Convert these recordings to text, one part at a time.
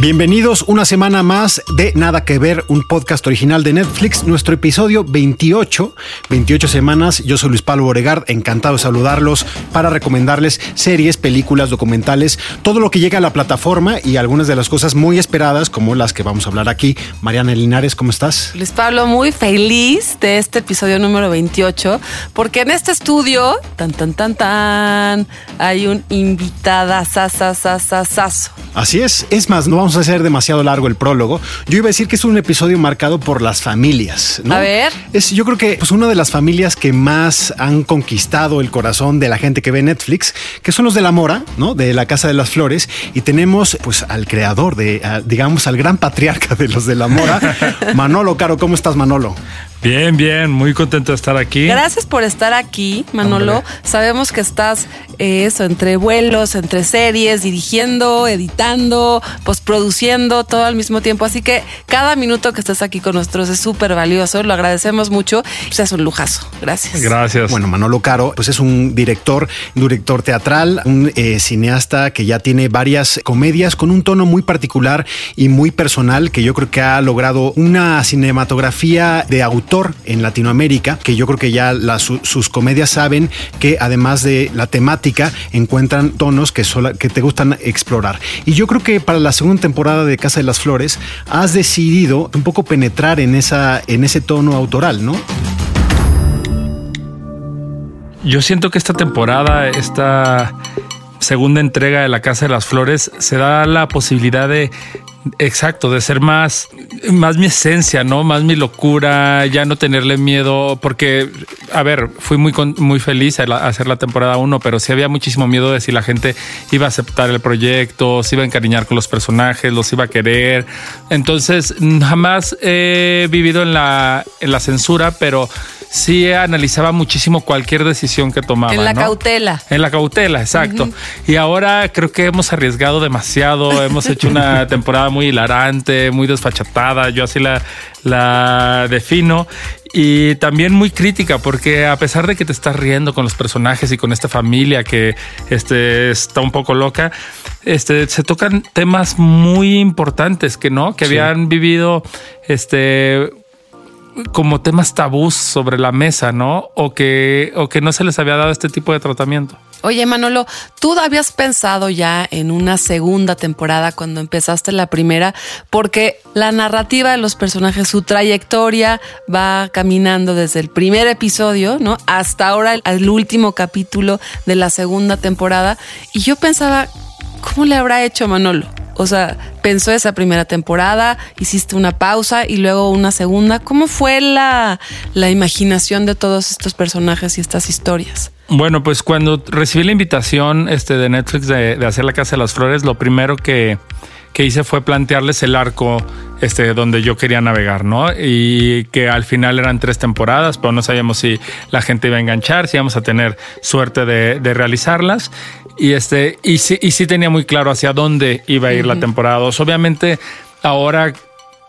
Bienvenidos una semana más de Nada que ver, un podcast original de Netflix, nuestro episodio 28, 28 semanas. Yo soy Luis Pablo Boregard, encantado de saludarlos para recomendarles series, películas, documentales, todo lo que llega a la plataforma y algunas de las cosas muy esperadas como las que vamos a hablar aquí. Mariana Linares, ¿cómo estás? Luis Pablo, muy feliz de este episodio número 28, porque en este estudio, tan, tan, tan, tan, hay un invitada sasasasasazo. Así es, es más, no vamos a hacer demasiado largo el prólogo. Yo iba a decir que es un episodio marcado por las familias. ¿no? A ver. Es, yo creo que pues, una de las familias que más han conquistado el corazón de la gente que ve Netflix, que son los de la Mora, ¿no? De la Casa de las Flores. Y tenemos pues al creador de, a, digamos, al gran patriarca de los de la Mora, Manolo Caro. ¿Cómo estás, Manolo? Bien, bien, muy contento de estar aquí. Gracias por estar aquí, Manolo. Hombre. Sabemos que estás eh, eso, entre vuelos, entre series, dirigiendo, editando, postproduciendo, todo al mismo tiempo. Así que cada minuto que estás aquí con nosotros es súper valioso. Lo agradecemos mucho. Pues es un lujazo. Gracias. Gracias. Bueno, Manolo Caro, pues es un director, director teatral, un eh, cineasta que ya tiene varias comedias con un tono muy particular y muy personal, que yo creo que ha logrado una cinematografía de autor en Latinoamérica, que yo creo que ya sus comedias saben que además de la temática encuentran tonos que, sola- que te gustan explorar. Y yo creo que para la segunda temporada de Casa de las Flores has decidido un poco penetrar en, esa, en ese tono autoral, ¿no? Yo siento que esta temporada, esta segunda entrega de La Casa de las Flores, se da la posibilidad de, exacto, de ser más, más mi esencia, ¿no? Más mi locura, ya no tenerle miedo, porque, a ver, fui muy, muy feliz a, hacer la temporada uno, pero sí había muchísimo miedo de si la gente iba a aceptar el proyecto, se iba a encariñar con los personajes, los iba a querer. Entonces, jamás he vivido en la, en la censura, pero sí analizaba muchísimo cualquier decisión que tomaba. En la ¿no? cautela. En la cautela, exacto. Y ahora creo que hemos arriesgado demasiado, hemos hecho una temporada muy hilarante, muy desfachatada, yo así la, la defino. Y también muy crítica, porque a pesar de que te estás riendo con los personajes y con esta familia que este, está un poco loca, este, se tocan temas muy importantes que no, que Sí. habían vivido este como temas tabús sobre la mesa, ¿no? O que, o que no se les había dado este tipo de tratamiento. Oye, Manolo, ¿tú habías pensado ya en una segunda temporada cuando empezaste la primera? Porque la narrativa de los personajes, su trayectoria va caminando desde el primer episodio, ¿no? Hasta ahora al último capítulo de la segunda temporada. Y yo pensaba, ¿cómo le habrá hecho Manolo? O sea, pensó esa primera temporada, hiciste una pausa y luego una segunda. ¿Cómo fue la, la imaginación de todos estos personajes y estas historias? Bueno, pues cuando recibí la invitación este, de Netflix de, hacer la Casa de las Flores, lo primero que, que hice fue plantearles el arco este, donde yo quería navegar, ¿no? Y que al final eran tres temporadas, pero no sabíamos si la gente iba a enganchar, si íbamos a tener suerte de, de realizarlas. Y, este, y, sí, y sí tenía muy claro hacia dónde iba a ir la temporada dos. Obviamente, ahora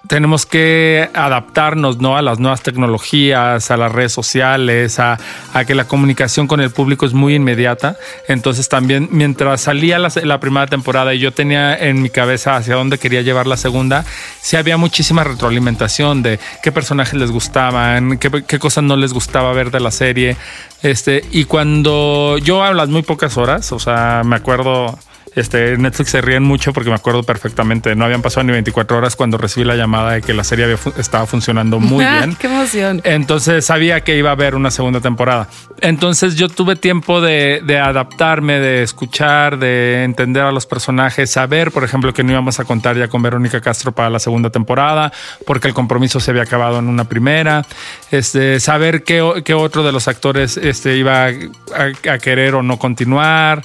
tenemos que adaptarnos ¿no? a las nuevas tecnologías, a las redes sociales, a, que la comunicación con el público es muy inmediata. Entonces también mientras salía la, primera temporada y yo tenía en mi cabeza hacia dónde quería llevar la segunda, sí había muchísima retroalimentación de qué personajes les gustaban, qué, qué cosas no les gustaba ver de la serie. Este, y cuando yo a las muy pocas horas, o sea, me acuerdo Este, Netflix se ríen mucho porque me acuerdo perfectamente. No habían pasado ni 24 horas cuando recibí la llamada de que la serie había fu- estaba funcionando muy bien. Qué emoción. Entonces sabía que iba a haber una segunda temporada. Entonces yo tuve tiempo de, de adaptarme, de escuchar, de entender a los personajes, saber, por ejemplo, que no íbamos a contar ya con Verónica Castro para la segunda temporada, porque el compromiso se había acabado en una primera. Este, saber qué, qué otro de los actores este, iba a, a- a querer o no continuar.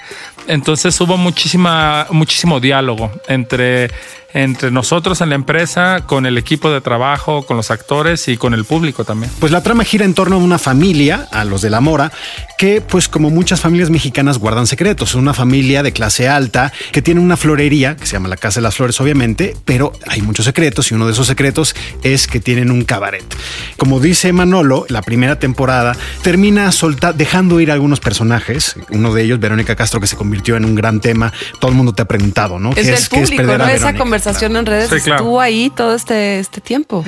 Entonces hubo muchísimo muchísimo diálogo entre entre nosotros en la empresa, con el equipo de trabajo, con los actores y con el público también. Pues la trama gira en torno a una familia, a los de la Mora, que pues como muchas familias mexicanas guardan secretos. Una familia de clase alta que tiene una florería, que se llama la Casa de las Flores obviamente, pero hay muchos secretos y uno de esos secretos es que tienen un cabaret. Como dice Manolo, la primera temporada termina solta, dejando ir a algunos personajes. Uno de ellos, Verónica Castro, que se convirtió en un gran tema. Todo el mundo te ha preguntado, ¿no? Es ¿Qué del es, qué es público, a ¿no? Esa Verónica? Conversación en redes Sí, claro. estuvo ahí todo este, este tiempo.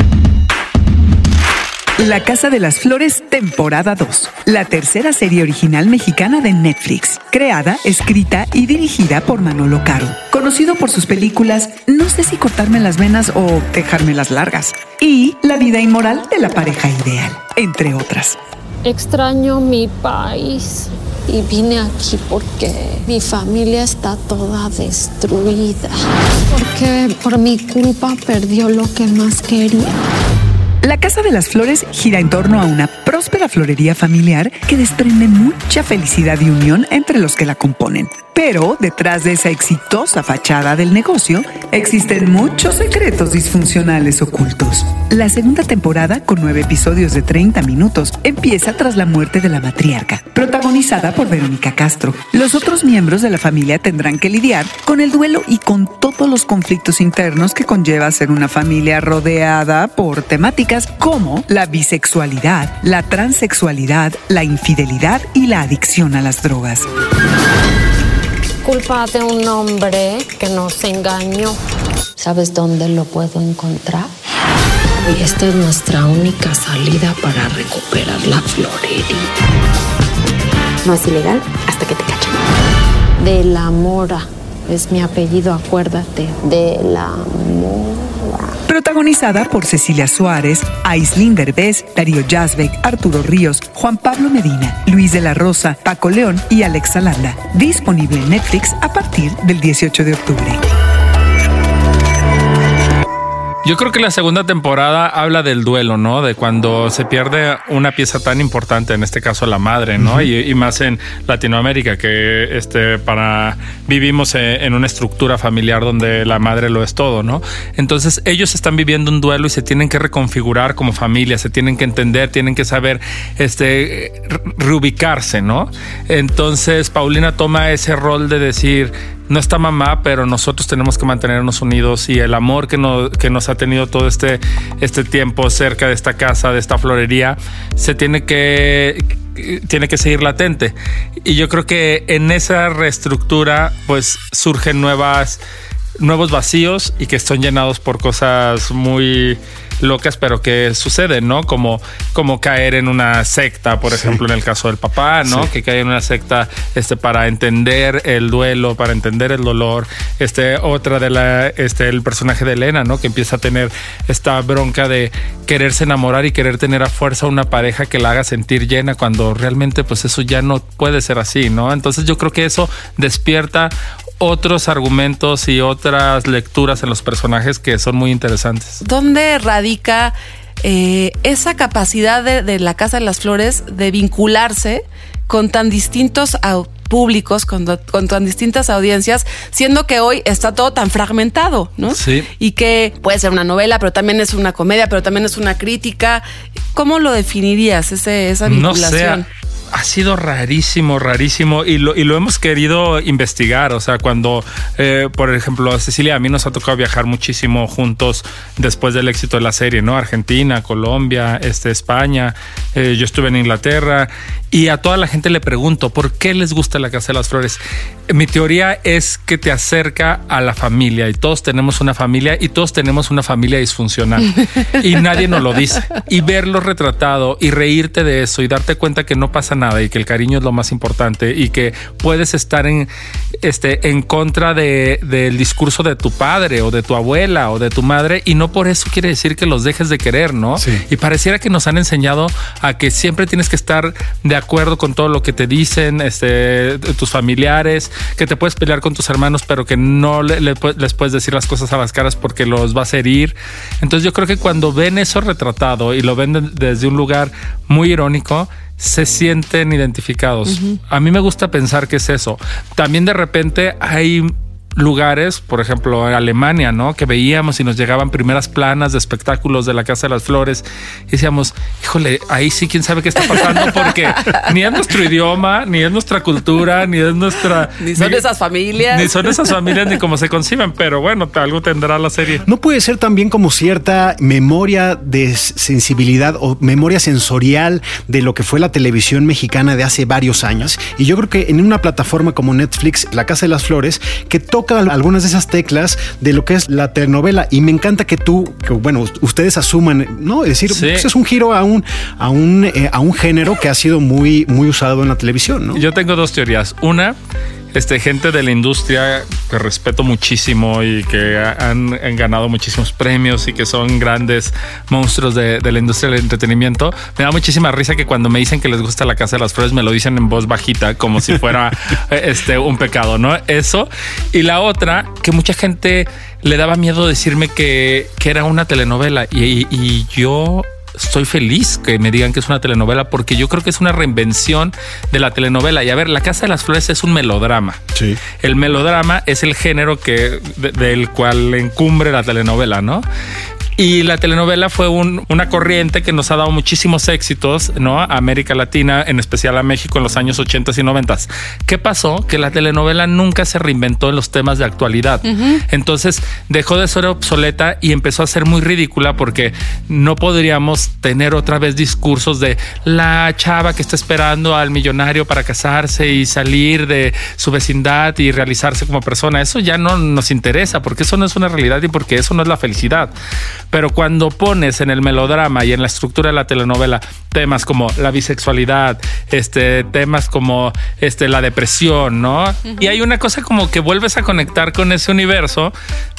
La Casa de las Flores, temporada 2. La tercera serie original mexicana de Netflix. Creada, escrita y dirigida por Manolo Caro. Conocido por sus películas No sé si cortarme las venas o dejarme las largas. Y La vida inmoral de la pareja ideal, entre otras. Extraño mi país y vine aquí porque mi familia está toda destruida. Porque por mi culpa perdió lo que más quería. La Casa de las Flores gira en torno a una próspera florería familiar que desprende mucha felicidad y unión entre los que la componen. Pero detrás de esa exitosa fachada del negocio existen muchos secretos disfuncionales ocultos. La segunda temporada, con nueve episodios de 30 minutos, empieza tras la muerte de la matriarca, protagonizada por Verónica Castro. Los otros miembros de la familia tendrán que lidiar con el duelo y con todos los conflictos internos que conlleva ser una familia rodeada por temáticas como la bisexualidad, la transexualidad, la infidelidad y la adicción a las drogas. Culpa de un hombre que nos engañó. ¿Sabes dónde lo puedo encontrar? Y esta es nuestra única salida para recuperar la florería. No es ilegal hasta que te cachen. De la Mora. Es mi apellido, acuérdate. De la Mora. Protagonizada por Cecilia Suárez, Aislinn Derbez, Darío Yazbek, Arturo Ríos, Juan Pablo Medina, Luis de la Rosa, Paco León y Alexa Landa. Disponible en Netflix a partir del 18 de octubre. Yo creo que la segunda temporada habla del duelo, ¿no? De cuando se pierde una pieza tan importante, en este caso la madre, ¿no? y, y más en Latinoamérica, que este para vivimos en, en una estructura familiar donde la madre lo es todo, ¿no? Entonces ellos están viviendo un duelo y se tienen que reconfigurar como familia, se tienen que entender, tienen que saber este re- reubicarse, ¿no? Entonces Paulina toma ese rol de decir no está mamá, pero nosotros tenemos que mantenernos unidos y el amor que nos, ha tenido todo este, este tiempo cerca de esta casa, de esta florería, se tiene que tiene que seguir latente. Y yo creo que en esa reestructura, pues surgen nuevas, nuevos vacíos y que son llenados por cosas muy locas, pero que suceden, ¿no? Como, como caer en una secta, por ejemplo, en el caso del papá, ¿no? Sí. Que cae en una secta este, para entender el duelo, para entender el dolor. Este, otra de la, este, el personaje de Elena, ¿no? Que empieza a tener esta bronca de quererse enamorar y querer tener a fuerza una pareja que la haga sentir llena cuando realmente, pues eso ya no puede ser así, ¿no? Entonces yo creo que eso despierta otros argumentos y otras lecturas en los personajes que son muy interesantes. ¿Dónde radica eh, esa capacidad de, de la Casa de las Flores de vincularse con tan distintos públicos, con, con tan distintas audiencias, siendo que hoy está todo tan fragmentado, ¿no? Sí. Y que puede ser una novela, pero también es una comedia, pero también es una crítica. ¿Cómo lo definirías, ese, esa No vinculación? sé, ha sido rarísimo, rarísimo y lo, y lo hemos querido investigar. O sea, cuando, eh, por ejemplo, Cecilia, a mí nos ha tocado viajar muchísimo juntos después del éxito de la serie, ¿no? Argentina, Colombia, este, España. eh, yo estuve en Inglaterra y a toda la gente le pregunto, ¿por qué les gusta la Casa de las Flores? Mi teoría es que te acerca a la familia y todos tenemos una familia y todos tenemos una familia disfuncional y nadie nos lo dice. Y verlo retratado y reírte de eso y darte cuenta que no pasa nada y que el cariño es lo más importante y que puedes estar en, este, en contra de, del discurso de tu padre o de tu abuela o de tu madre y no por eso quiere decir que los dejes de querer, ¿no? Sí. Y pareciera que nos han enseñado a que siempre tienes que estar de acuerdo con todo lo que te dicen este, tus familiares, que te puedes pelear con tus hermanos, pero que no le- les puedes decir las cosas a las caras porque los vas a herir. Entonces yo creo que cuando ven eso retratado y lo ven de- desde un lugar muy irónico, se sienten identificados. A mí me gusta pensar que es eso. También de repente hay lugares, por ejemplo, en Alemania, ¿no? Que veíamos y nos llegaban primeras planas de espectáculos de la Casa de las Flores y decíamos, híjole, ahí sí, quién sabe qué está pasando porque ni es nuestro idioma, ni es nuestra cultura, ni es nuestra... Ni son esas familias. Ni son esas familias, ni cómo se conciben, pero bueno, algo tendrá la serie. No puede ser también como cierta memoria de sensibilidad o memoria sensorial de lo que fue la televisión mexicana de hace varios años. Y yo creo que en una plataforma como Netflix, La Casa de las Flores, que toca algunas de esas teclas de lo que es la telenovela. Y me encanta que tú, que bueno, ustedes asuman, ¿no? Es decir, pues es un giro a un, a un, eh, a un género que ha sido muy, muy usado en la televisión, ¿no? Yo tengo dos teorías. Una este, gente de la industria que respeto muchísimo y que han, ganado muchísimos premios y que son grandes monstruos de, la industria del entretenimiento. Me da muchísima risa que cuando me dicen que les gusta la Casa de las Flores me lo dicen en voz bajita como si fuera este, un pecado, ¿no? Eso. Y la otra, que mucha gente le daba miedo decirme que, que era una telenovela y, y yo estoy feliz que me digan que es una telenovela porque yo creo que es una reinvención de la telenovela. Y a ver, La Casa de las Flores es un melodrama. Sí. El melodrama es el género que del cual encumbre la telenovela, ¿no? Y la telenovela fue una corriente que nos ha dado muchísimos éxitos, ¿no? A América Latina, en especial a México en los años 80 y 90. ¿Qué pasó? Que la telenovela nunca se reinventó en los temas de actualidad. Entonces dejó de ser obsoleta y empezó a ser muy ridícula porque no podríamos tener otra vez discursos de la chava que está esperando al millonario para casarse y salir de su vecindad y realizarse como persona. Eso ya no nos interesa porque eso no es una realidad y porque eso no es la felicidad. Pero cuando pones en el melodrama y en la estructura de la telenovela temas como la bisexualidad, este, temas como este, la depresión, ¿no? Y hay una cosa como que vuelves a conectar con ese universo,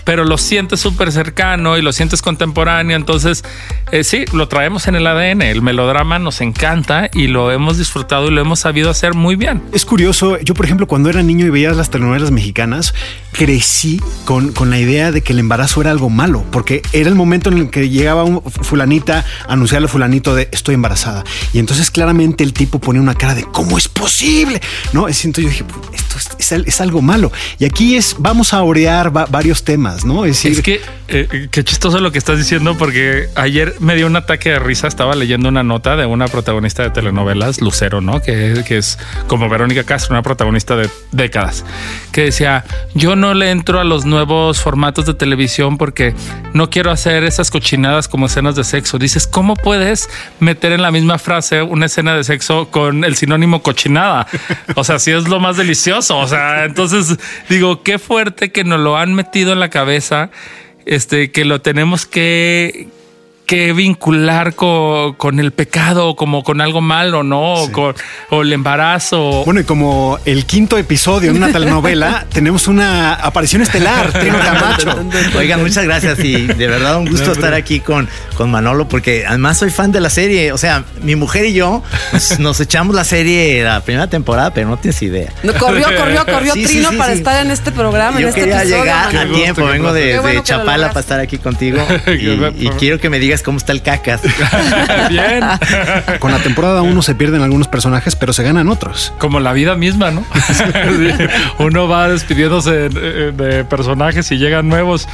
pero lo sientes súper cercano y lo sientes contemporáneo. Entonces, eh, sí, lo traemos en el ADN. El melodrama nos encanta y lo hemos disfrutado y lo hemos sabido hacer muy bien. Es curioso. Yo, por ejemplo, cuando era niño y veía las telenovelas mexicanas, crecí con, con la idea de que el embarazo era algo malo, porque era el momento en el que llegaba un fulanita a anunciarle a fulanito de estoy embarazada. Y entonces claramente el tipo ponía una cara de ¿cómo es posible? No, entonces yo dije, esto es, algo malo. Y aquí es, vamos a orear varios temas, ¿no? Es, decir, es que eh, qué chistoso lo que estás diciendo, porque ayer me dio un ataque de risa. Estaba leyendo una nota de una protagonista de telenovelas, Lucero, ¿no? Que, que es como Verónica Castro, una protagonista de décadas, que decía: Yo no le entro a los nuevos formatos de televisión porque no quiero hacer esas cochinadas como escenas de sexo. Dices, ¿cómo puedes meter en la misma frase una escena de sexo con el sinónimo cochinada? O sea, si es lo más delicioso. O sea, entonces digo, qué fuerte que nos lo han metido en la cabeza, este, que lo tenemos que, que vincular con, el pecado, como con algo malo, ¿no? O, con, el embarazo. Bueno, y como el quinto episodio en una telenovela, tenemos una aparición estelar, Trino Camacho. Oigan, muchas gracias y de verdad un gusto estar aquí con, con Manolo porque además soy fan de la serie. O sea, mi mujer y yo nos, echamos la serie la primera temporada, pero no tienes idea. corrió, corrió, corrió Trino para estar en este programa. Yo en este quería llegar a tiempo, vengo de, Chapala para estar aquí contigo y quiero que me digas cómo está el cacas. Bien. Con la temporada uno se pierden algunos personajes, pero se ganan otros. Como la vida misma, ¿no? uno va despidiéndose de personajes y llegan nuevos.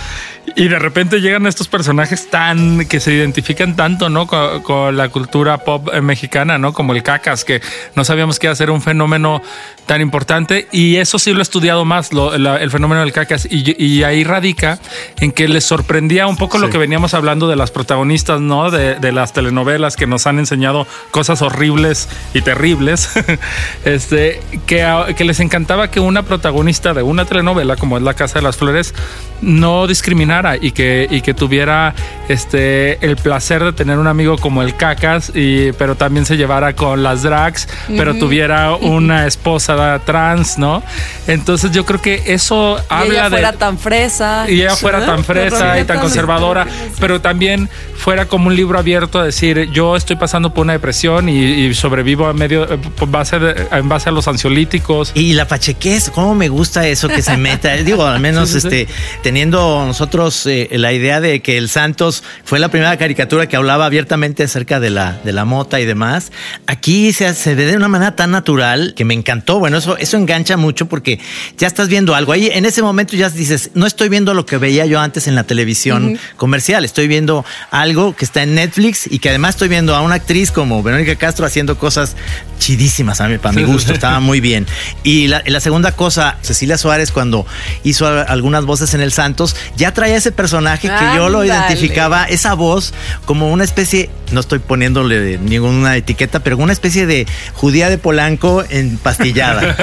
Y de repente llegan estos personajes tan que se identifican tanto, ¿no? Con, la cultura pop mexicana, ¿no? Como el cacas, que no sabíamos que iba a ser un fenómeno tan importante. Y eso sí lo he estudiado más, el fenómeno del cacas. Y, ahí radica en que les sorprendía un poco lo que veníamos hablando de las protagonistas, ¿no? De, las telenovelas que nos han enseñado cosas horribles y terribles. este, que, que les encantaba que una protagonista de una telenovela, como es La Casa de las Flores, no discriminara y que, y que tuviera este, el placer de tener un amigo como el Cacas, y, pero también se llevara con las drags, pero tuviera una esposa trans, ¿no? Entonces yo creo que eso Y habla ella de fuera tan fresa. y ella fuera tan fresa y tan conservadora, pero también fuera como un libro abierto a decir, yo estoy pasando por una depresión y, y sobrevivo a medio, eh, por base de- en base a los ansiolíticos. Y la pachequez, cómo me gusta eso que se meta. Digo, al menos Sí, sí, sí. Teniendo nosotros eh, la idea de que el Santos fue la primera caricatura que hablaba abiertamente acerca de la, de la mota y demás. Aquí se, se ve de una manera tan natural que me encantó. Bueno, eso, eso engancha mucho porque ya estás viendo algo. Ahí en ese momento ya dices, no estoy viendo lo que veía yo antes en la televisión comercial. Estoy viendo algo que está en Netflix y que además estoy viendo a una actriz como Verónica Castro haciendo cosas chidísimas a mí, para mi gusto. Estaba muy bien. Y la, la segunda cosa, Cecilia Suárez, cuando hizo algunas voces en El Santos, ya traía ese personaje que yo lo identificaba, esa voz, como una especie, no estoy poniéndole ninguna etiqueta, pero una especie de judía de Polanco empastillada.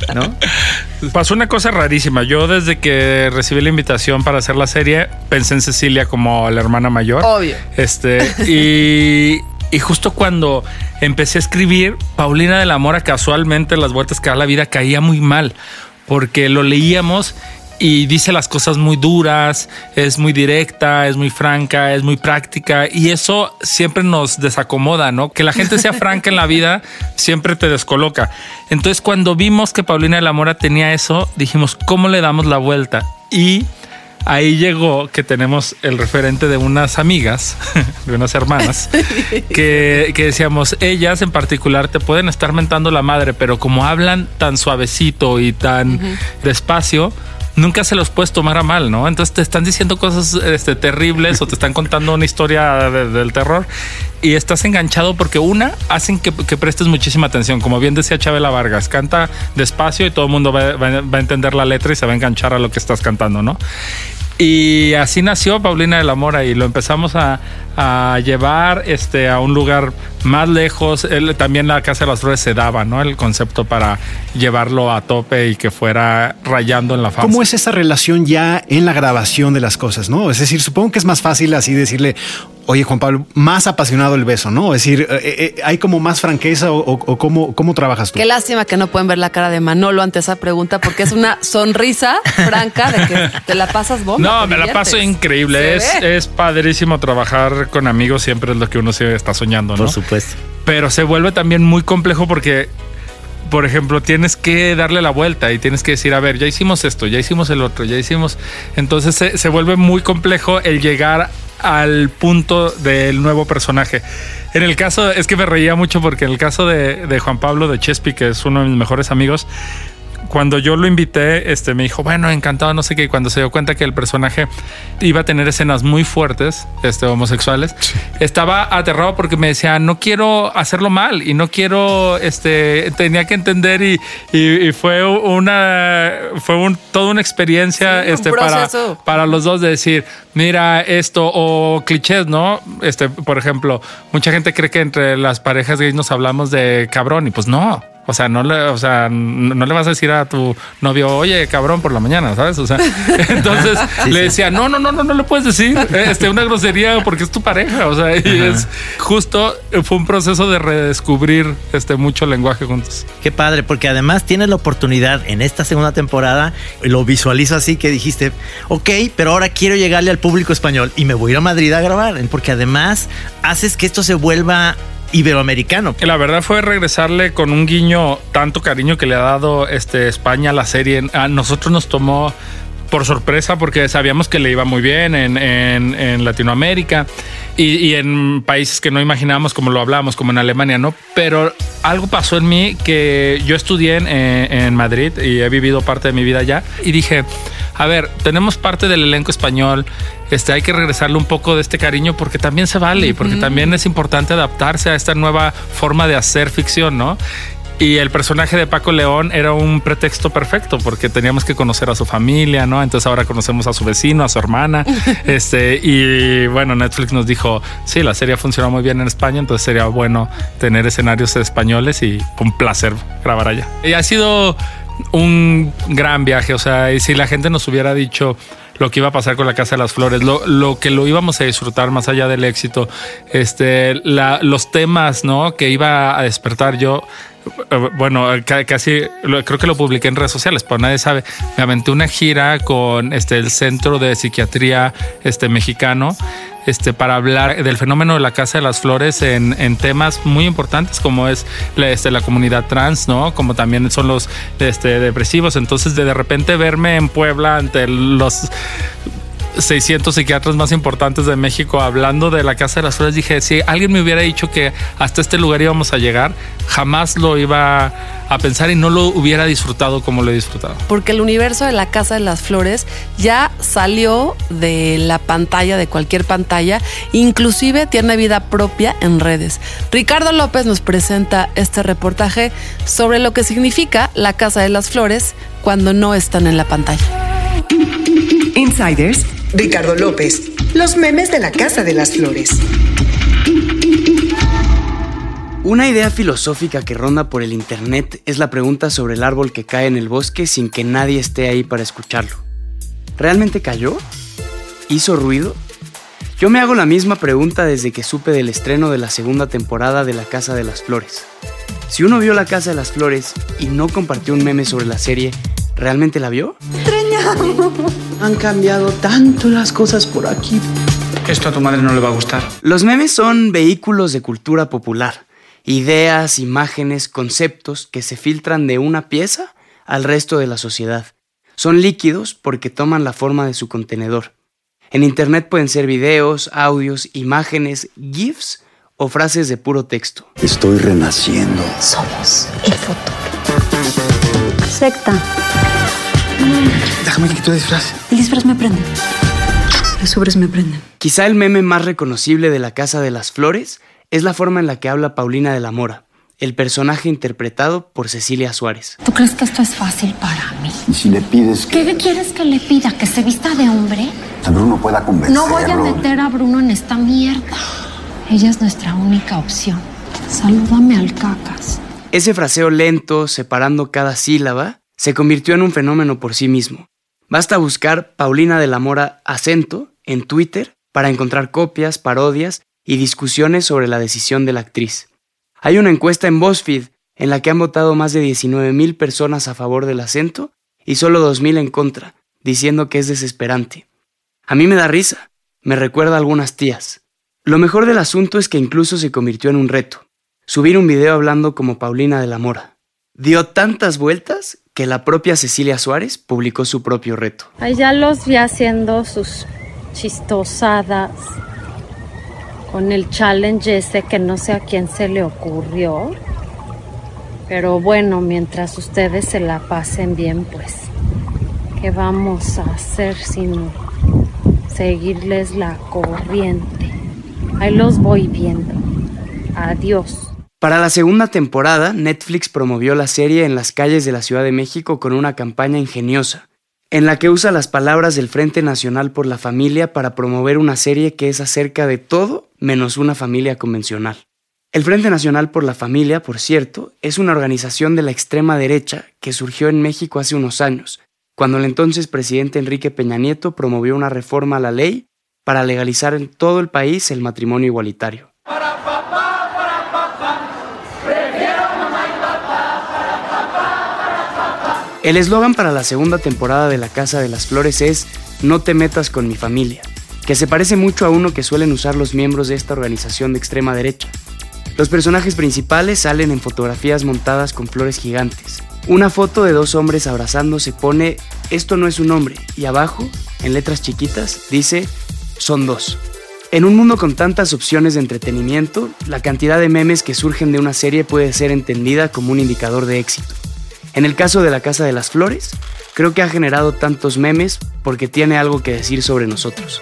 ¿No? Pasó una cosa rarísima. Yo desde que recibí la invitación para hacer la serie, pensé en Cecilia como la hermana mayor. Obvio. Este, y, y justo cuando empecé a escribir, Paulina de la Mora casualmente las vueltas que da la vida caía muy mal, porque lo leíamos y dice las cosas muy duras, es muy directa, es muy franca, es muy práctica y eso siempre nos desacomoda, ¿no? Que la gente sea franca en la vida siempre te descoloca. Entonces cuando vimos que Paulina de la Mora tenía eso, dijimos, ¿cómo le damos la vuelta? Y ahí llegó que tenemos el referente de unas amigas, de unas hermanas, que, que decíamos, ellas en particular te pueden estar mentando la madre, pero como hablan tan suavecito y tan despacio, nunca se los puedes tomar a mal, ¿no? Entonces te están diciendo cosas este, terribles o te están contando una historia de- del terror y estás enganchado porque una, hacen que, prestes muchísima atención. Como bien decía Chabela Vargas, canta despacio y todo el mundo va- va a entender la letra y se va a enganchar a lo que estás cantando, ¿no? Y así nació Paulina de la Mora y lo empezamos a, llevar este, a un lugar más lejos. Él- también la Casa de las Flores se daba, ¿no? El concepto para llevarlo a tope y que fuera rayando en la fama. ¿Cómo es esa relación ya en la grabación de las cosas, no? Es decir, supongo que es más fácil así decirle, oye, Juan Pablo, más apasionado el beso, ¿no? Es decir, eh, eh, ¿hay como más franqueza o, o- o cómo, cómo trabajas tú? Qué lástima que no pueden ver la cara de Manolo ante esa pregunta porque es una sonrisa franca de que te la pasas bomba. No, me la paso increíble. Es, es padrísimo trabajar con amigos, siempre es lo que uno se está soñando, ¿no? Por supuesto. Pero se vuelve también muy complejo porque, por ejemplo, tienes que darle la vuelta y tienes que decir, a ver, ya hicimos esto, ya hicimos el otro, ya hicimos. Entonces se, se vuelve muy complejo el llegar al punto del nuevo personaje. En el caso, es que me reía mucho porque en el caso de, de Juan Pablo de Chespi, que es uno de mis mejores amigos, cuando yo lo invité, este me dijo, bueno, encantado, no sé qué. Y cuando se dio cuenta que el personaje iba a tener escenas muy fuertes, este, homosexuales, estaba aterrado porque me decía, no quiero hacerlo mal y no quiero, este, tenía que entender y, y- y fue una, fue un, toda una experiencia, Sí, un este, para, para los dos de decir, mira esto o clichés, ¿no? Este, por ejemplo, mucha gente cree que entre las parejas gays nos hablamos de cabrón y pues no. O sea, no le, o sea, no no le vas a decir a tu novio, oye, cabrón, por la mañana, ¿sabes? O sea, entonces le decía, no, no, no, no, no le puedes decir este, una grosería porque es tu pareja. O sea, y es justo, fue un proceso de redescubrir este mucho lenguaje juntos. Qué padre, porque además tienes la oportunidad en esta segunda temporada, lo visualizo así que dijiste, ok, pero ahora quiero llegarle al público español y me voy a ir a Madrid a grabar, porque además haces que esto se vuelva iberoamericano. La verdad fue regresarle con un guiño, tanto cariño que le ha dado este España a la serie. A nosotros nos tomó por sorpresa porque sabíamos que le iba muy bien en, Latinoamérica y, y en países que no imaginábamos como lo hablamos, como en Alemania, ¿no? Pero algo pasó en mí que yo estudié en, en Madrid y he vivido parte de mi vida allá y dije, a ver, tenemos parte del elenco español, este, hay que regresarle un poco de este cariño porque también se vale y porque también es importante adaptarse a esta nueva forma de hacer ficción, ¿no? Y el personaje de Paco León era un pretexto perfecto porque teníamos que conocer a su familia, ¿no? Entonces ahora conocemos a su vecino, a su hermana. este, y bueno, Netflix nos dijo, sí, la serie funciona muy bien en España, entonces sería bueno tener escenarios españoles y un placer grabar allá. Y ha sido un gran viaje, o sea, y si la gente nos hubiera dicho lo que iba a pasar con la Casa de las Flores, lo, lo que lo íbamos a disfrutar más allá del éxito, este, la- los temas, ¿no? Que iba a despertar yo bueno, ca- casi creo que lo publiqué en redes sociales, pero nadie sabe. Me aventé una gira con este el Centro de Psiquiatría este mexicano. Este, para hablar del fenómeno de la Casa de las Flores en, en temas muy importantes como es la, este, la comunidad trans, ¿no? Como también son los este, depresivos. Entonces, de, de repente verme en Puebla ante los 600 psiquiatras más importantes de México hablando de la Casa de las Flores, dije, si alguien me hubiera dicho que hasta este lugar íbamos a llegar, jamás lo iba a pensar y no lo hubiera disfrutado como lo he disfrutado. Porque el universo de la Casa de las Flores ya salió de la pantalla, de cualquier pantalla, inclusive tiene vida propia en redes. Ricardo López nos presenta este reportaje sobre lo que significa la Casa de las Flores cuando no están en la pantalla. Insiders, Ricardo López. Los memes de la Casa de las Flores. Una idea filosófica que ronda por el Internet es la pregunta sobre el árbol que cae en el bosque sin que nadie esté ahí para escucharlo. ¿Realmente cayó? ¿Hizo ruido? Yo me hago la misma pregunta desde que supe del estreno de la segunda temporada de La Casa de las Flores. Si uno vio La Casa de las Flores y no compartió un meme sobre la serie, ¿realmente la vio? Han cambiado tanto las cosas por aquí. Esto a tu madre no le va a gustar. Los memes son vehículos de cultura popular, ideas, imágenes, conceptos que se filtran de una pieza al resto de la sociedad. Son líquidos porque toman la forma de su contenedor. En Internet pueden ser videos, audios, imágenes, GIFs o frases de puro texto. Estoy renaciendo. Somos el futuro. Secta. Déjame que quito el disfraz. El disfraz me prende. Los sobres me prenden. Quizá el meme más reconocible de la Casa de las Flores es la forma en la que habla Paulina de la Mora, el personaje interpretado por Cecilia Suárez. ¿Tú crees que esto es fácil para mí? Y si le pides que ¿Qué quieres que le pida? ¿Que se vista de hombre? Bruno pueda convencerlo. No voy a meter a Bruno en esta mierda. Ella es nuestra única opción. Salúdame al cacas. Ese fraseo lento, separando cada sílaba, se convirtió en un fenómeno por sí mismo. Basta buscar Paulina de la Mora acento en Twitter para encontrar copias, parodias y discusiones sobre la decisión de la actriz. Hay una encuesta en BuzzFeed en la que han votado más de 19.000 personas a favor del acento y solo 2.000 en contra, diciendo que es desesperante. A mí me da risa, me recuerda a algunas tías. Lo mejor del asunto es que incluso se convirtió en un reto. Subir un video hablando como Paulina de la Mora. Dio tantas vueltas que la propia Cecilia Suárez publicó su propio reto. Ahí ya los vi haciendo sus chistosadas con el challenge ese que no sé a quién se le ocurrió. Pero bueno, mientras ustedes se la pasen bien, pues, ¿qué vamos a hacer sino seguirles la corriente? Ahí los voy viendo. Adiós. Para la segunda temporada, Netflix promovió la serie en las calles de la Ciudad de México con una campaña ingeniosa, en la que usa las palabras del Frente Nacional por la Familia para promover una serie que es acerca de todo menos una familia convencional. El Frente Nacional por la Familia, por cierto, es una organización de la extrema derecha que surgió en México hace unos años, cuando el entonces presidente Enrique Peña Nieto promovió una reforma a la ley para legalizar en todo el país el matrimonio igualitario. El eslogan para la segunda temporada de La Casa de las Flores es No te metas con mi familia, que se parece mucho a uno que suelen usar los miembros de esta organización de extrema derecha. Los personajes principales salen en fotografías montadas con flores gigantes. Una foto de dos hombres abrazándose pone Esto no es un hombre y abajo, en letras chiquitas, dice Son dos. En un mundo con tantas opciones de entretenimiento, la cantidad de memes que surgen de una serie puede ser entendida como un indicador de éxito. En el caso de la Casa de las Flores, creo que ha generado tantos memes porque tiene algo que decir sobre nosotros.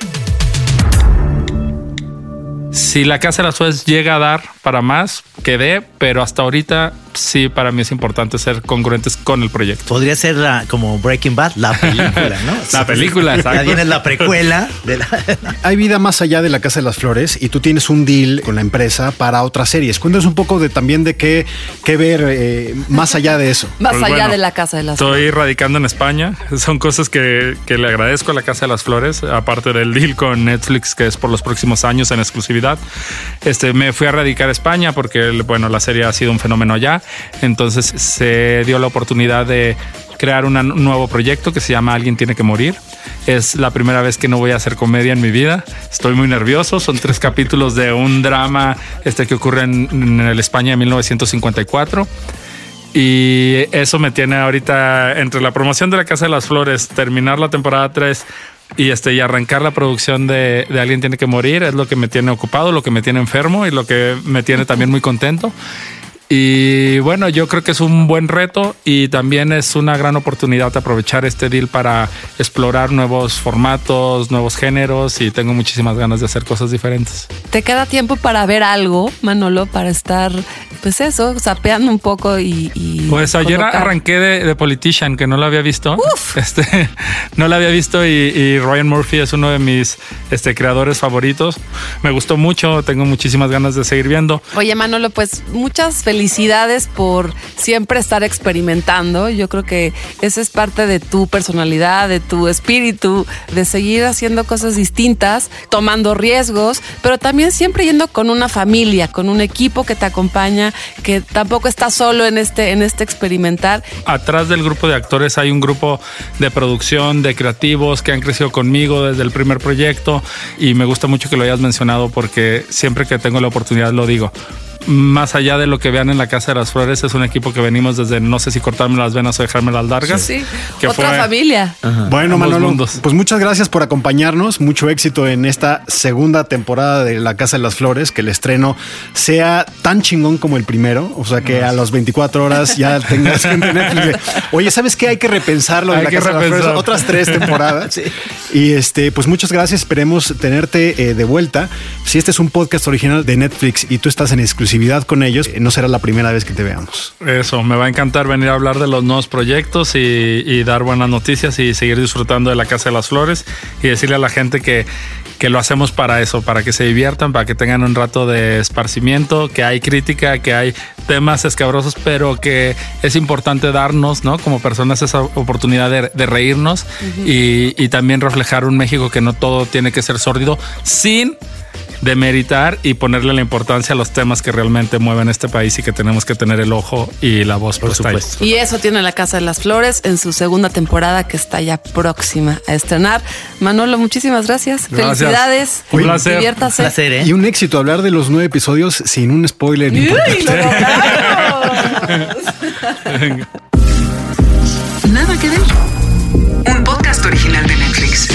Si la Casa de las Flores llega a dar para más, que dé, pero hasta ahorita sí, para mí es importante ser congruentes con el proyecto. Podría ser la, como Breaking Bad, la película, ¿no? La película, exacto. Ya viene la precuela. De la... Hay vida más allá de la Casa de las Flores y tú tienes un deal con la empresa para otras series. Cuéntanos un poco de también de qué, qué ver eh, más allá de eso. Más Pues allá bueno, de la Casa de las Estoy radicando en España. Son cosas que, que le agradezco a la Casa de las Flores, aparte del deal con Netflix, que es por los próximos años en exclusividad. Este, me fui a radicar a España porque, bueno, la serie ha sido un fenómeno allá. Entonces se dio la oportunidad de crear un nuevo proyecto que se llama Alguien tiene que morir. Es la primera vez que no voy a hacer comedia en mi vida. Estoy muy nervioso. Son tres capítulos de un drama este que ocurre en, el España de 1954. Y eso me tiene ahorita entre la promoción de la Casa de las Flores, terminar la temporada 3 y este y arrancar la producción de, Alguien tiene que morir es lo que me tiene ocupado, lo que me tiene enfermo y lo que me tiene también muy contento. Y bueno, yo creo que es un buen reto y también es una gran oportunidad de aprovechar este deal para explorar nuevos formatos, nuevos géneros y tengo muchísimas ganas de hacer cosas diferentes. ¿Te queda tiempo para ver algo, Manolo, para estar, pues eso, sapeando un poco y... pues ayer arranqué de, Politician, que no lo había visto. Este, no lo había visto y, Ryan Murphy es uno de mis este, creadores favoritos. Me gustó mucho, tengo muchísimas ganas de seguir viendo. Oye, Manolo, pues muchas felicidades felicidades por siempre estar experimentando. Yo creo que esa es parte de tu personalidad, de tu espíritu, de seguir haciendo cosas distintas, tomando riesgos, pero también siempre yendo con una familia, con un equipo que te acompaña, que tampoco está solo en este, en este experimentar. Atrás del grupo de actores hay un grupo de producción, de creativos que han crecido conmigo desde el primer proyecto y me gusta mucho que lo hayas mencionado porque siempre que tengo la oportunidad lo digo más allá de lo que vean en la Casa de las Flores, es un equipo que venimos desde no sé si cortarme las venas o dejarme las largas. Sí, que otra familia. Bueno, Manolo, pues muchas gracias por acompañarnos. Mucho éxito en esta segunda temporada de La Casa de las Flores. Que el estreno sea tan chingón como el primero. O sea, que a las 24 horas ya tengas que tener. Oye, ¿sabes qué? Hay que repensarlo de La Casa de las Flores. Otras tres temporadas. Y este, pues muchas gracias. Esperemos tenerte eh, de vuelta. Si este es un podcast original de Netflix y tú estás en exclusiva con ellos, no será la primera vez que te veamos. Eso, me va a encantar venir a hablar de los nuevos proyectos y, dar buenas noticias y seguir disfrutando de la Casa de las Flores y decirle a la gente que, que lo hacemos para eso, para que se diviertan, para que tengan un rato de esparcimiento, que hay crítica, que hay temas escabrosos, pero que es importante darnos, ¿no? Como personas esa oportunidad de, reírnos y, y también reflejar un México que no todo tiene que ser sórdido sin de meritar y ponerle la importancia a los temas que realmente mueven este país y que tenemos que tener el ojo y la voz por supuesto. Y eso tiene la Casa de las Flores en su segunda temporada que está ya próxima a estrenar. Manolo, muchísimas gracias. Felicidades. Un placer. Diviértase. ¿eh? Y un éxito hablar de los nueve episodios sin un spoiler. Uy, Nada que ver. Un podcast original de Netflix.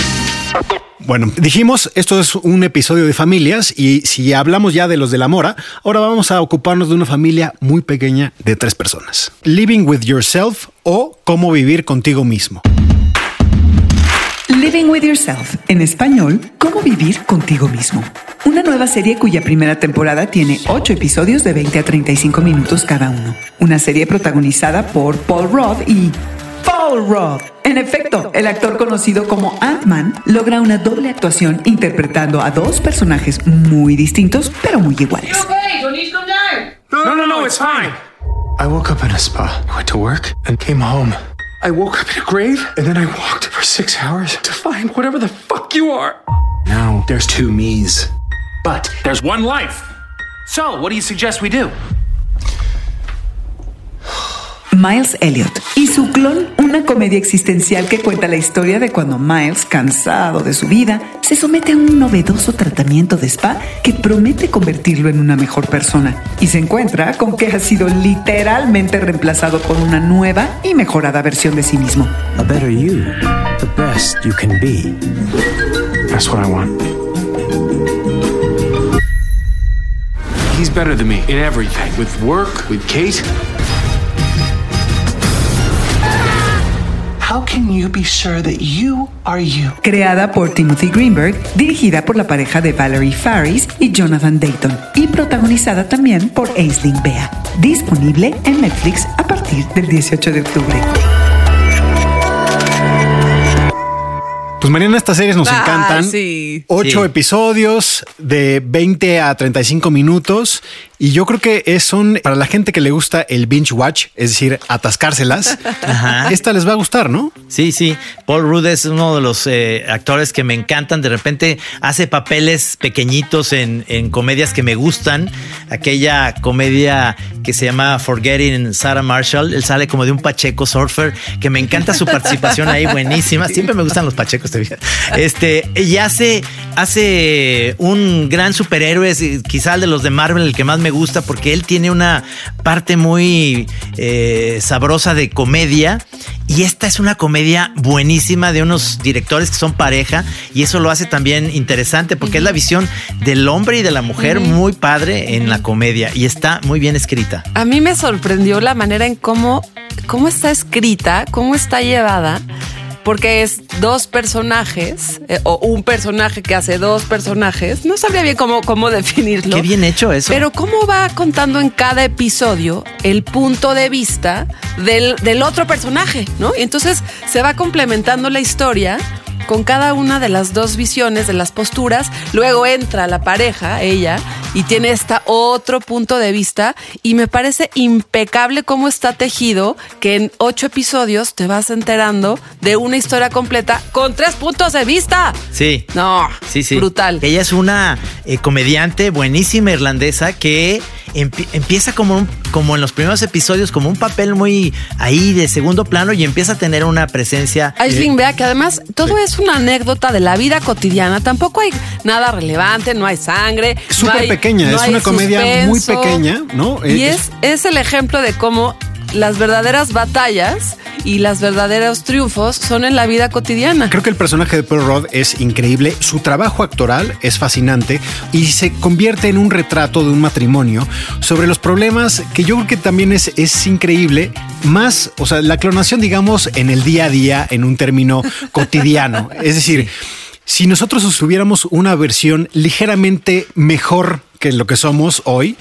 Bueno, dijimos, esto es un episodio de familias y si hablamos ya de los de la mora, ahora vamos a ocuparnos de una familia muy pequeña de tres personas. Living with Yourself o Cómo vivir contigo mismo. Living with Yourself, en español, Cómo vivir contigo mismo. Una nueva serie cuya primera temporada tiene ocho episodios de 20 a 35 minutos cada uno. Una serie protagonizada por Paul Roth y Paul Rudd. En efecto, el actor conocido como Ant-Man logra una doble actuación interpretando a dos personajes muy distintos, pero muy iguales. No, no, no, it's fine. I woke up in a spa, went to work, and came home. I woke up in a grave, and then I walked for six hours to find whatever the fuck you are. Now there's two me's. But there's one life. So, what do you suggest we do? Miles Elliot y su clon, una comedia existencial que cuenta la historia de cuando Miles, cansado de su vida, se somete a un novedoso tratamiento de spa que promete convertirlo en una mejor persona y se encuentra con que ha sido literalmente reemplazado por una nueva y mejorada versión de sí mismo. A better you, the best you can be. That's what I want. He's better than me in everything. With work, with Kate. How can you be sure that you are you? Creada por Timothy Greenberg, dirigida por la pareja de Valerie Faris y Jonathan Dayton y protagonizada también por Aisling Bea. Disponible en Netflix a partir del 18 de octubre. Pues Mariana, estas series nos Ah, encantan. sí. Ocho Sí. episodios de 20 a 35 minutos. Y yo creo que es- son para la gente que le gusta el binge watch, es decir, atascárselas. Ajá. Esta les va a gustar, ¿no? Sí, sí. Paul Rudd es uno de los eh, actores que me encantan. De repente hace papeles pequeñitos en, en comedias que me gustan. Aquella comedia que se llama Forgetting Sarah Marshall. Él sale como de un Pacheco surfer, que me encanta su participación ahí, buenísima. Siempre me gustan los Pachecos, Este, y hace, hace un gran superhéroe, quizá el de los de Marvel, el que más me gusta, porque él tiene una parte muy eh, sabrosa de comedia. Y esta es una comedia buenísima de unos directores que son pareja y eso lo hace también interesante porque es la visión del hombre y de la mujer muy padre en la comedia y está muy bien escrita. A mí me sorprendió la manera en cómo, cómo está escrita, cómo está llevada, porque es dos personajes, eh, o un personaje que hace dos personajes. No sabría bien cómo, cómo definirlo. Qué bien hecho eso. Pero cómo va contando en cada episodio el punto de vista del, del otro personaje, ¿no? Y entonces se va complementando la historia con cada una de las dos visiones, de las posturas. Luego entra la pareja, ella, y tiene esta otro punto de vista. Y me parece impecable cómo está tejido, que en ocho episodios te vas enterando de una historia completa con tres puntos de vista. Sí. No, Sí, sí. brutal. Ella es una eh, comediante buenísima irlandesa que empie- empieza como, un- como en los primeros episodios, como un papel muy ahí de segundo plano y empieza a tener una presencia. Aisling, vea que además todo es una anécdota de la vida cotidiana. Tampoco hay nada relevante, no hay sangre. no Súper hay- pequeña, no es una comedia muy pequeña, ¿no? Y es, es el ejemplo de cómo las verdaderas batallas y las verdaderos triunfos son en la vida cotidiana. Creo que el personaje de Paul Rudd es increíble, su trabajo actoral es fascinante y se convierte en un retrato de un matrimonio sobre los problemas que yo creo que también es, es increíble, más, o sea, la clonación, digamos, en el día a día, en un término cotidiano. Es decir, si nosotros tuviéramos una versión ligeramente mejor que lo que somos hoy,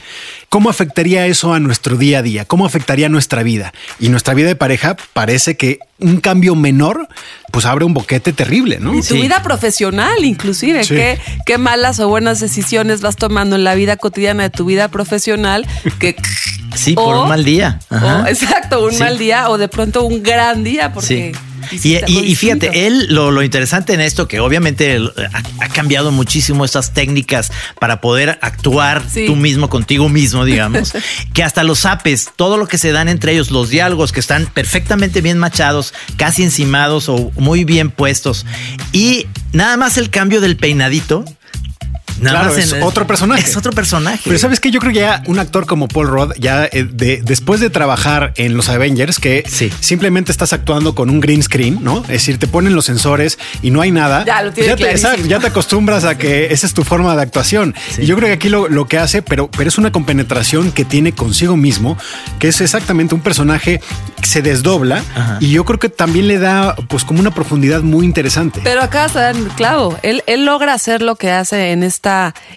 ¿cómo afectaría eso a nuestro día a día? ¿Cómo afectaría nuestra vida? Y nuestra vida de pareja parece que un cambio menor, pues abre un boquete terrible, ¿no? Y tu vida profesional, inclusive. Sí. ¿Qué, qué malas o buenas decisiones vas tomando en la vida cotidiana de tu vida profesional que Sí, por o- un mal día. Ajá. o, exacto, un Sí. mal día o de pronto un gran día porque Sí. Y, y- y fíjate, él lo, lo interesante en esto, que obviamente ha, ha cambiado muchísimo estas técnicas para poder actuar Sí. tú mismo contigo mismo, digamos, que hasta los apes, todo lo que se dan entre ellos, los diálogos que están perfectamente bien machados, casi encimados o muy bien puestos, y nada más el cambio del peinadito. Nada Claro, más es otro personaje. Es otro personaje. Pero sabes que yo creo que ya un actor como Paul Rudd, ya eh, de- después de trabajar en los Avengers, que simplemente estás actuando con un green screen, ¿no? Es decir, te ponen los sensores y no hay nada. Ya lo Pues te, exacto, ya te acostumbras a que esa es tu forma de actuación. Y yo creo que aquí lo, lo que hace, pero, pero es una compenetración que tiene consigo mismo, que es exactamente un personaje que se desdobla y yo creo que también le da pues como una profundidad muy interesante. Pero acá se dan clavo. Él, él logra hacer lo que hace en esta,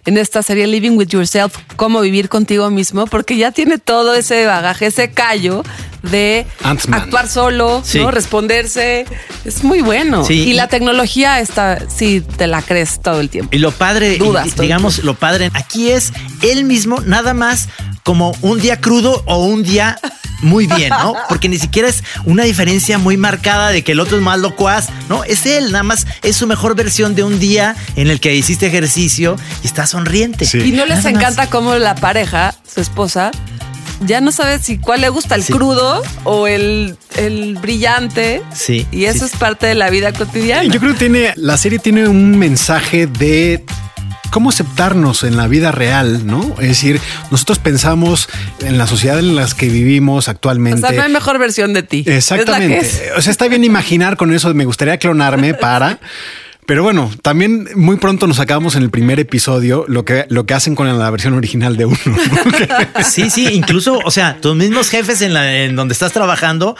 en esta serie Living with Yourself, cómo vivir contigo mismo, porque ya tiene todo ese bagaje, ese callo de actuar solo, Sí. ¿no? Responderse. Es muy bueno. Sí, y, la tecnología está, sí, te la crees todo el tiempo. Y lo padre, Dudas y- digamos, lo padre aquí es él mismo, nada más como un día crudo o un día muy bien, ¿no? Porque ni siquiera es una diferencia muy marcada de que el otro es más locuaz, ¿no? Es él, nada más es su mejor versión de un día en el que hiciste ejercicio y está sonriente. Y no les Nada más. encanta cómo la pareja, su esposa, ya no sabe si cuál le gusta, el Sí. crudo o el, el brillante. Sí. Y eso es parte de la vida cotidiana. Yo creo que tiene, la serie tiene un mensaje de cómo aceptarnos en la vida real, ¿no? Es decir, nosotros pensamos en la sociedad en la que vivimos O actualmente. sea, no hay mejor versión de ti. Exactamente. Es la que es. O sea, está bien imaginar con eso, me gustaría clonarme para. Pero bueno, también muy pronto nos acabamos en el primer episodio lo que, lo que hacen con la versión original de uno. Sí, sí, incluso, o sea, tus mismos jefes en, la, en donde estás trabajando,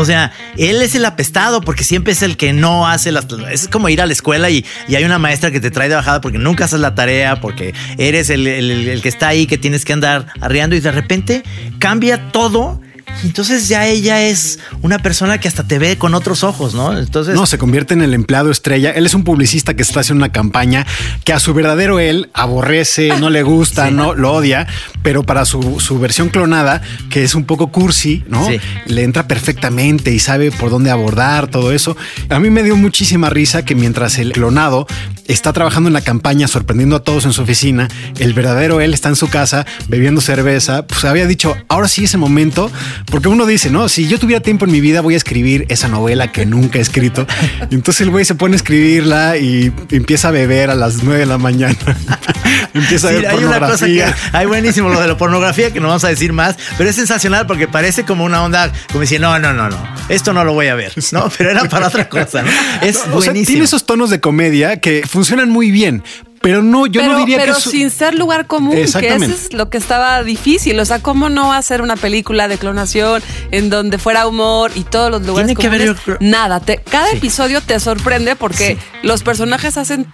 o sea, él es el apestado porque siempre es el que no hace las... Es como ir a la escuela y, hay una maestra que te trae de bajada porque nunca haces la tarea, porque eres el, el- el que está ahí, que tienes que andar arreando y de repente cambia todo Y entonces ya ella es una persona que hasta te ve con otros ojos, ¿no? Entonces. No, se convierte en el empleado estrella. Él es un publicista que está haciendo una campaña que a su verdadero él aborrece, no le gusta, no lo odia, pero para su, su, versión clonada, que es un poco cursi, ¿no? Le entra perfectamente y sabe por dónde abordar todo eso. A mí me dio muchísima risa que mientras el clonado está trabajando en la campaña, sorprendiendo a todos en su oficina, el verdadero él está en su casa bebiendo cerveza, pues había dicho, ahora sí es el momento, porque uno dice, no, si yo tuviera tiempo en mi vida voy a escribir esa novela que nunca he escrito. entonces el güey se pone a escribirla y empieza a beber a las nueve de la mañana. empieza a ver hay Una cosa que, hay buenísimo lo de la pornografía que no vamos a decir más, pero es sensacional porque parece como una onda, como decir, no, no, no, no, esto no lo voy a ver, ¿no? Pero era para otra cosa, ¿no? Es buenísimo. tiene esos tonos de comedia que funcionan muy bien. Pero no, yo no diría pero que. Pero sin ser lugar común, que eso es lo que estaba difícil. O sea, ¿cómo no hacer una película de clonación en donde fuera humor y todos los lugares Tiene comunes? Que Nada. Te, cada episodio te sorprende porque los personajes hacen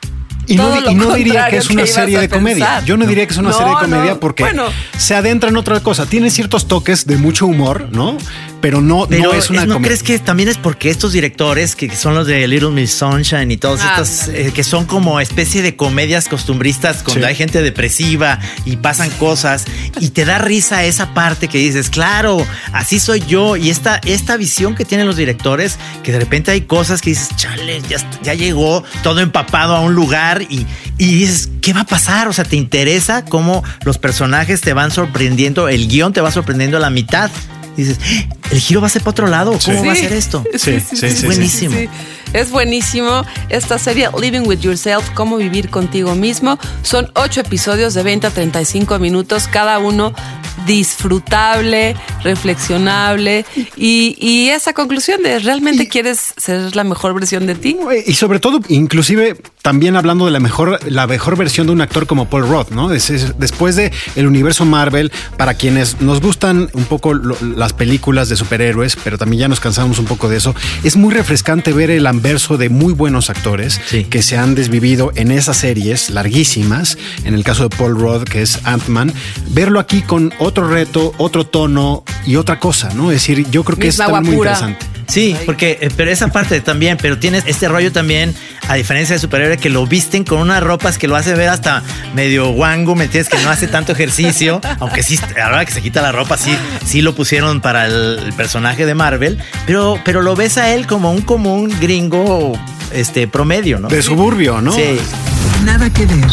y no, diría que es una serie de comedia. Yo no, diría que es una serie de comedia porque se adentra en otra cosa. Tiene ciertos toques de mucho humor, ¿no? Pero no, no es una ¿No crees que también es porque estos directores, que son los de Little Miss Sunshine y todos ah, estas, eh, que son como especie de comedias costumbristas cuando hay gente depresiva y pasan cosas y te da risa esa parte que dices, claro, así soy yo. Y esta, esta visión que tienen los directores, que de repente hay cosas que dices, chale, ya, ya llegó todo empapado a un lugar y, y dices, ¿qué va a pasar? O sea, te interesa cómo los personajes te van sorprendiendo, el guion te va sorprendiendo a la mitad dices, el giro va a ser para otro lado, ¿cómo va a ser esto? Sí, sí, es buenísimo. Es buenísimo. Esta serie Living with Yourself, cómo vivir contigo mismo, son ocho episodios de 20 a 35 minutos, cada uno disfrutable, reflexionable y, y esa conclusión de realmente quieres ser la mejor versión de ti. Y sobre todo, inclusive también hablando de la mejor, la mejor versión de un actor como Paul Roth, ¿no? después de el universo Marvel, para quienes nos gustan un poco las películas de superhéroes, pero también ya nos cansamos un poco de eso, es muy refrescante ver el anverso de muy buenos actores que se han desvivido en esas series larguísimas, en el caso de Paul Roth, que es Ant-Man, verlo aquí con otro reto, otro tono y otra cosa, ¿no? Es decir, yo creo que es muy interesante. Sí, porque, eh, pero esa parte también, pero tienes este rollo también, a diferencia de superhéroe, que lo visten con unas ropas que lo hace ver hasta medio guango, ¿me entiendes? Que no hace tanto ejercicio, aunque sí, a la hora que se quita la ropa, sí, sí lo pusieron para el, personaje de Marvel, pero, pero lo ves a él como un común gringo este, promedio, ¿no? De suburbio, ¿no? Sí. Nada que ver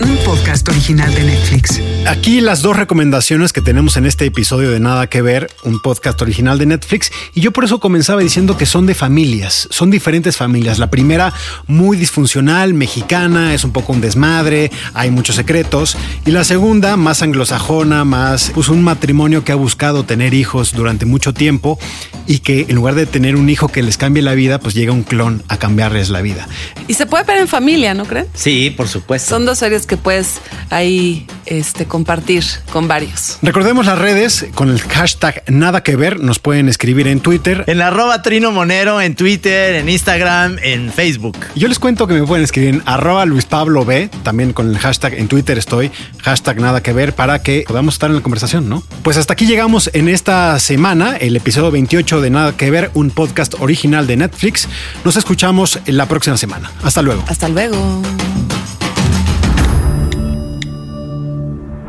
un podcast original de Netflix. Aquí las dos recomendaciones que tenemos en este episodio de Nada que ver, un podcast original de Netflix, y yo por eso comenzaba diciendo que son de familias, son diferentes familias. La primera muy disfuncional, mexicana, es un poco un desmadre, hay muchos secretos, y la segunda más anglosajona, más pues un matrimonio que ha buscado tener hijos durante mucho tiempo y que en lugar de tener un hijo que les cambie la vida, pues llega un clon a cambiarles la vida. Y se puede ver en familia, ¿no creen? Sí, por supuesto. Son dos series que puedes ahí este, compartir con varios. Recordemos las redes con el hashtag nada que ver. Nos pueden escribir en Twitter. En arroba Trino Monero, en Twitter, en Instagram, en Facebook. Yo les cuento que me pueden escribir en arroba Luis Pablo B. También con el hashtag en Twitter estoy. Hashtag nada que ver para que podamos estar en la conversación, ¿no? Pues hasta aquí llegamos en esta semana, el episodio 28 de Nada que ver, un podcast original de Netflix. Nos escuchamos la próxima semana. Hasta luego. Hasta luego.